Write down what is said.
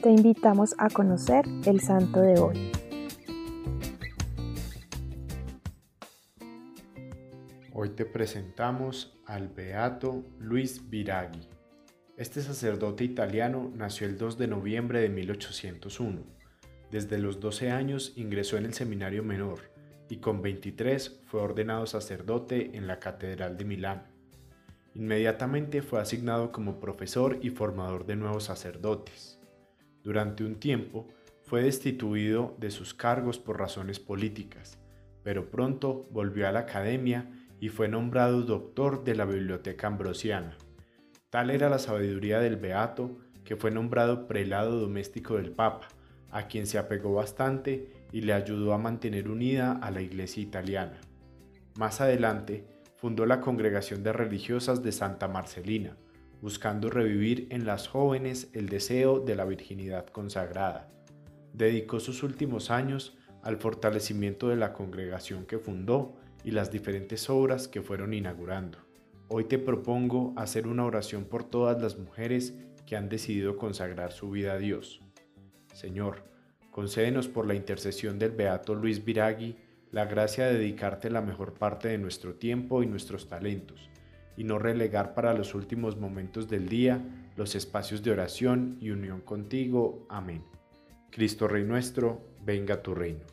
te invitamos a conocer el santo de hoy. Hoy te presentamos al Beato Luis Viraghi. Este sacerdote italiano nació el 2 de noviembre de 1801. Desde los 12 años ingresó en el seminario menor y con 23 fue ordenado sacerdote en la Catedral de Milán. Inmediatamente fue asignado como profesor y formador de nuevos sacerdotes. Durante un tiempo fue destituido de sus cargos por razones políticas, pero pronto volvió a la academia y fue nombrado doctor de la Biblioteca Ambrosiana. Tal era la sabiduría del Beato que fue nombrado prelado doméstico del Papa, a quien se apegó bastante y le ayudó a mantener unida a la Iglesia italiana. Más adelante, fundó la Congregación de Religiosas de Santa Marcelina, buscando revivir en las jóvenes el deseo de la virginidad consagrada. Dedicó sus últimos años al fortalecimiento de la congregación que fundó y las diferentes obras que fueron inaugurando. Hoy te propongo hacer una oración por todas las mujeres que han decidido consagrar su vida a Dios. Señor, concédenos por la intercesión del Beato Luis Viragui la gracia de dedicarte la mejor parte de nuestro tiempo y nuestros talentos, y no relegar para los últimos momentos del día los espacios de oración y unión contigo. Amén. Cristo Rey nuestro, venga tu reino.